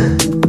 time.